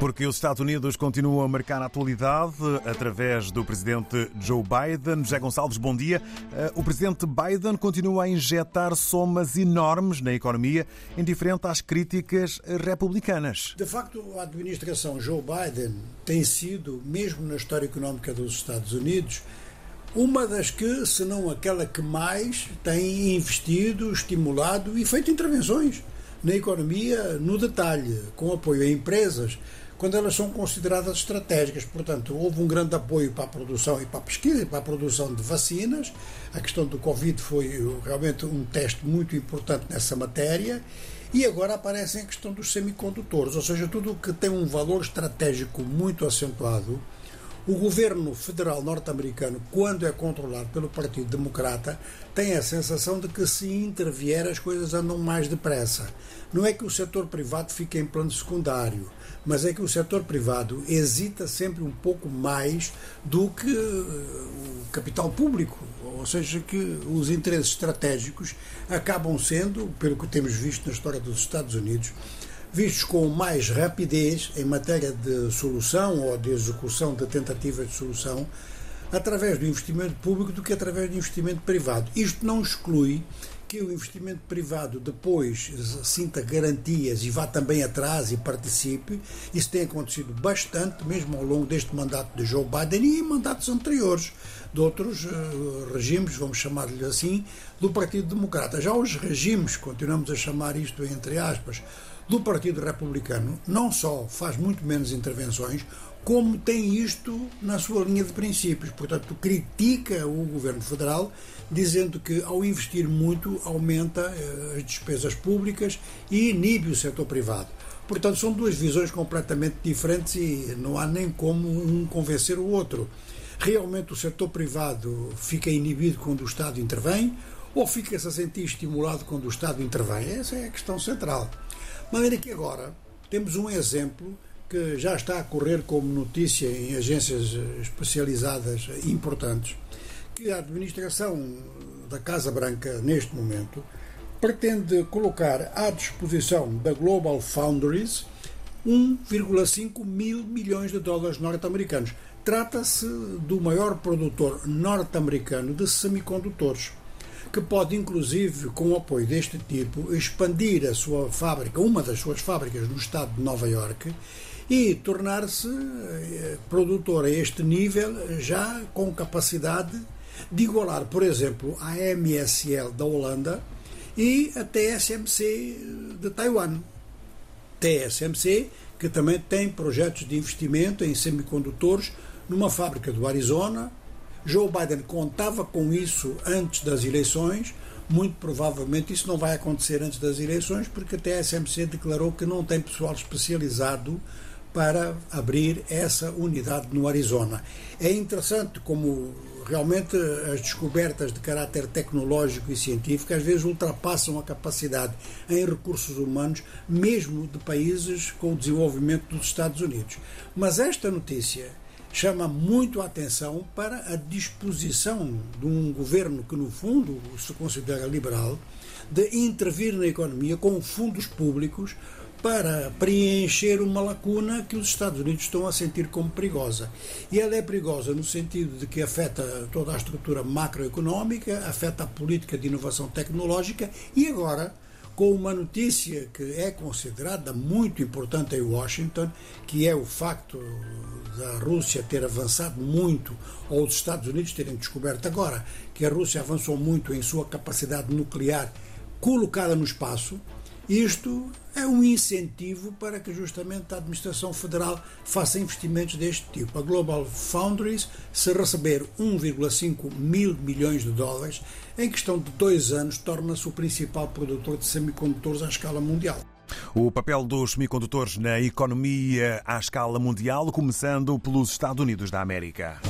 Porque os Estados Unidos continuam a marcar a atualidade através do presidente Joe Biden. José Gonçalves, bom dia. Eh, o presidente Biden continua a injetar somas enormes na economia, indiferente às críticas republicanas. De facto, a administração Joe Biden tem sido, mesmo na história económica dos Estados Unidos, uma das que, se não aquela que mais, tem investido, estimulado e feito intervenções na economia no detalhe, com apoio a empresas quando elas são consideradas estratégicas. Portanto, houve um grande apoio para a produção e para a pesquisa e para a produção de vacinas. A questão do Covid foi realmente um teste muito importante nessa matéria. E agora aparece a questão dos semicondutores, ou seja, tudo o que tem um valor estratégico muito acentuado. O governo federal norte-americano, quando é controlado pelo Partido Democrata, tem a sensação de que se intervier as coisas andam mais depressa. Não é que o setor privado fique em plano secundário mas é que o setor privado hesita sempre um pouco mais do que eh, o capital público, ou seja, que os interesses estratégicos acabam sendo, pelo que temos visto na história dos Estados Unidos, vistos com mais rapidez em matéria de solução ou de execução de tentativas de solução através do investimento público do que através do investimento privado. Isto não exclui que o investimento privado depois sinta garantias e vá também atrás e participe. Isso tem acontecido bastante, mesmo ao longo deste mandato de Joe Biden e em mandatos anteriores de outros uh, regimes, vamos chamar-lhe assim, do Partido Democrata. Já os regimes, continuamos a chamar isto entre aspas, do Partido Republicano, não só faz muito menos intervenções, como tem isto na sua linha de princípios. Portanto, critica o governo federal, dizendo que ao investir muito aumenta eh, as despesas públicas e inibe o setor privado. Portanto, são duas visões completamente diferentes e não há nem como um convencer o outro. Realmente o setor privado fica inibido quando o Estado intervém ou fica-se a sentir estimulado quando o Estado intervém? Essa é a questão central. De maneira que agora temos um exemplo que já está a correr como notícia em agências especializadas importantes, que a administração da Casa Branca, neste momento, pretende colocar à disposição da Global Foundries 1,5 mil milhões de dólares norte-americanos. Trata-se do maior produtor norte-americano de semicondutores, que pode, inclusive, com o apoio deste tipo, expandir a sua fábrica, uma das suas fábricas no estado de Nova Iorque e tornar-se eh, produtor a este nível já com capacidade de igualar, por exemplo, a MSL da Holanda e a TSMC de Taiwan. TSMC, que também tem projetos de investimento em semicondutores numa fábrica do Arizona. Joe Biden contava com isso antes das eleições. Muito provavelmente isso não vai acontecer antes das eleições, porque a TSMC declarou que não tem pessoal especializado para abrir essa unidade no Arizona. É interessante como realmente as descobertas de caráter tecnológico e científico às vezes ultrapassam a capacidade em recursos humanos, mesmo de países com o desenvolvimento dos Estados Unidos. Mas esta notícia chama muito a atenção para a disposição de um governo que, no fundo, se considera liberal, de intervir na economia com fundos públicos para preencher uma lacuna que os Estados Unidos estão a sentir como perigosa. E ela é perigosa no sentido de que afeta toda a estrutura macroeconómica, afeta a política de inovação tecnológica e agora com uma notícia que é considerada muito importante em Washington, que é o facto da Rússia ter avançado muito, ou os Estados Unidos terem descoberto agora que a Rússia avançou muito em sua capacidade nuclear colocada no espaço, isto é um incentivo para que justamente a administração federal faça investimentos deste tipo. A Global Foundries, se receber 1,5 mil milhões de dólares, em questão de dois anos, torna-se o principal produtor de semicondutores à escala mundial. O papel dos semicondutores na economia à escala mundial, começando pelos Estados Unidos da América.